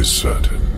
is certain.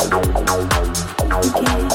Okay.